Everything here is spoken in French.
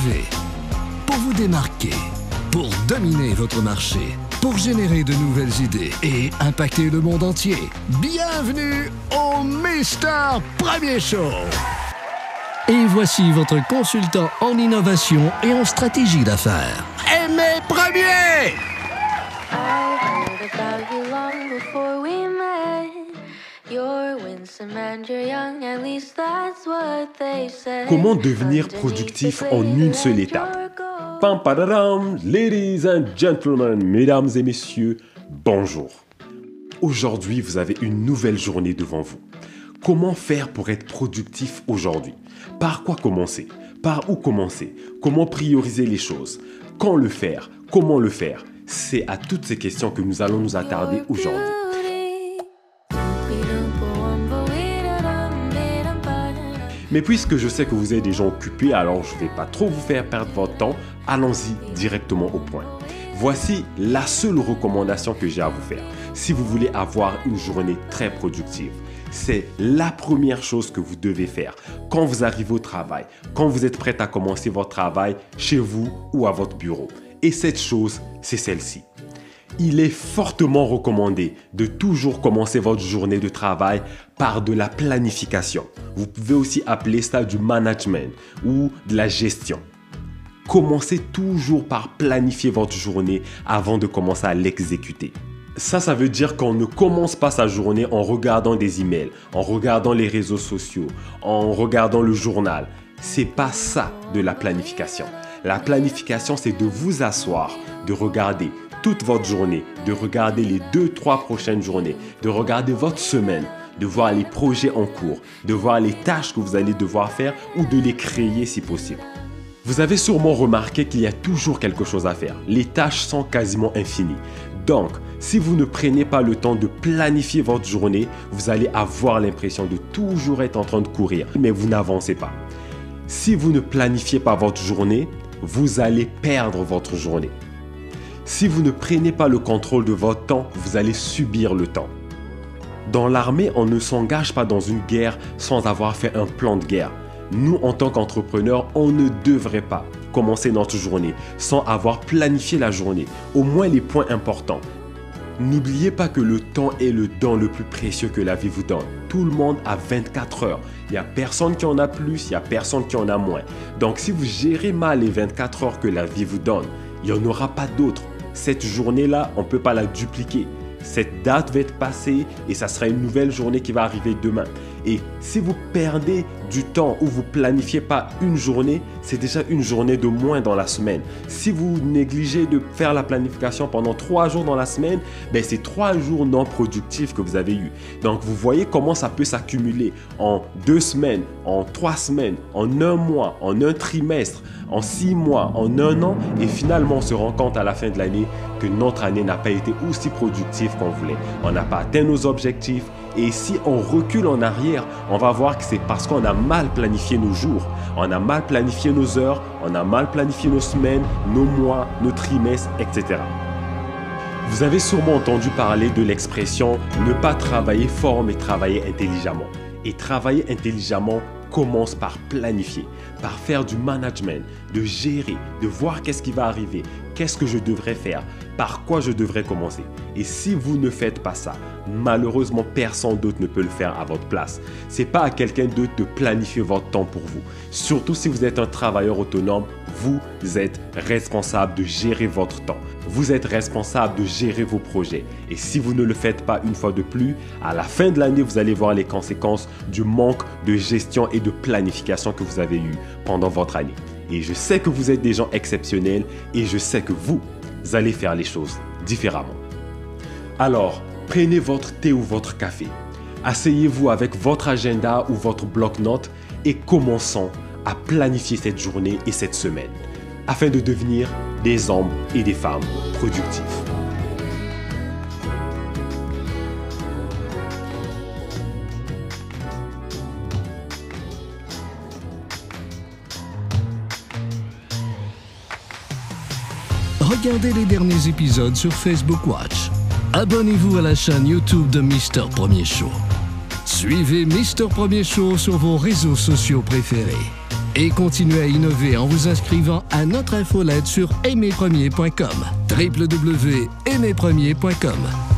innover, pour vous démarquer, pour dominer votre marché, pour générer de nouvelles idées et impacter le monde entier. Bienvenue au Mister Premier Show. Et voici votre consultant en innovation et en stratégie d'affaires. Aimé Premier! I heard about you long before we Comment devenir productif en une seule étape Pam padadam, ladies and gentlemen, mesdames et messieurs, bonjour. Aujourd'hui, vous avez une nouvelle journée devant vous. Comment faire pour être productif aujourd'hui? Par quoi commencer? Par où commencer? Comment prioriser les choses? Quand le faire? Comment le faire? C'est à toutes ces questions que nous allons nous attarder aujourd'hui. Mais puisque je sais que vous êtes des gens occupés, alors je ne vais pas trop vous faire perdre votre temps, allons-y directement au point. Voici la seule recommandation que j'ai à vous faire. Si vous voulez avoir une journée très productive, c'est la première chose que vous devez faire quand vous arrivez au travail, quand vous êtes prêt à commencer votre travail chez vous ou à votre bureau. Et cette chose, c'est celle-ci il est fortement recommandé de toujours commencer votre journée de travail par de la planification. Vous pouvez aussi appeler ça du management ou de la gestion. Commencez toujours par planifier votre journée avant de commencer à l'exécuter. Ça, ça veut dire qu'on ne commence pas sa journée en regardant des emails, en regardant les réseaux sociaux, en regardant le journal. C'est pas ça de la planification. La planification, c'est de vous asseoir, de regarder toute votre journée, de regarder les deux, trois prochaines journées, de regarder votre semaine, de voir les projets en cours, de voir les tâches que vous allez devoir faire ou de les créer si possible. Vous avez sûrement remarqué qu'il y a toujours quelque chose à faire. Les tâches sont quasiment infinies. Donc, si vous ne prenez pas le temps de planifier votre journée, vous allez avoir l'impression de toujours être en train de courir, mais vous n'avancez pas. Si vous ne planifiez pas votre journée, vous allez perdre votre journée. Si vous ne prenez pas le contrôle de votre temps, vous allez subir le temps. Dans l'armée, on ne s'engage pas dans une guerre sans avoir fait un plan de guerre. Nous, en tant qu'entrepreneurs, on ne devrait pas commencer notre journée sans avoir planifié la journée, au moins les points importants. N'oubliez pas que le temps est le don le plus précieux que la vie vous donne. Tout le monde a 24 heures. Il n'y a personne qui en a plus, il n'y a personne qui en a moins. Donc si vous gérez mal les 24 heures que la vie vous donne, il n'y en aura pas d'autres cette journée-là, on ne peut pas la dupliquer. Cette date va être passée et ça sera une nouvelle journée qui va arriver demain. Et si vous perdez du temps ou vous planifiez pas une journée, c'est déjà une journée de moins dans la semaine. Si vous négligez de faire la planification pendant trois jours dans la semaine, ben c'est trois jours non productifs que vous avez eu. Donc vous voyez comment ça peut s'accumuler en deux semaines, en trois semaines, en un mois, en un trimestre, en six mois, en un an, et finalement on se rend compte à la fin de l'année que notre année n'a pas été aussi productive qu'on voulait. On n'a pas atteint nos objectifs et si on recule en arrière, on va voir que c'est parce qu'on a mal planifié nos jours, on a mal planifié nos heures, on a mal planifié nos semaines, nos mois, nos trimestres, etc. Vous avez sûrement entendu parler de l'expression ne pas travailler fort mais travailler intelligemment. Et travailler intelligemment commence par planifier, par faire du management, de gérer, de voir qu'est-ce qui va arriver, qu'est-ce que je devrais faire, par quoi je devrais commencer. Et si vous ne faites pas ça, malheureusement personne d'autre ne peut le faire à votre place. C'est pas à quelqu'un d'autre de planifier votre temps pour vous. Surtout si vous êtes un travailleur autonome, vous êtes responsable de gérer votre temps. Vous êtes responsable de gérer vos projets. Et si vous ne le faites pas une fois de plus, à la fin de l'année, vous allez voir les conséquences du manque de gestion et de planification que vous avez eu pendant votre année. Et je sais que vous êtes des gens exceptionnels et je sais que vous allez faire les choses différemment. Alors, prenez votre thé ou votre café. Asseyez-vous avec votre agenda ou votre bloc-notes et commençons à planifier cette journée et cette semaine afin de devenir des hommes et des femmes productifs. Regardez les derniers épisodes sur Facebook Watch. Abonnez-vous à la chaîne YouTube de Mister Premier Show. Suivez Mister Premier Show sur vos réseaux sociaux préférés. Et continuez à innover en vous inscrivant à notre infolette sur aimezpremier.com. www.aimezpremier.com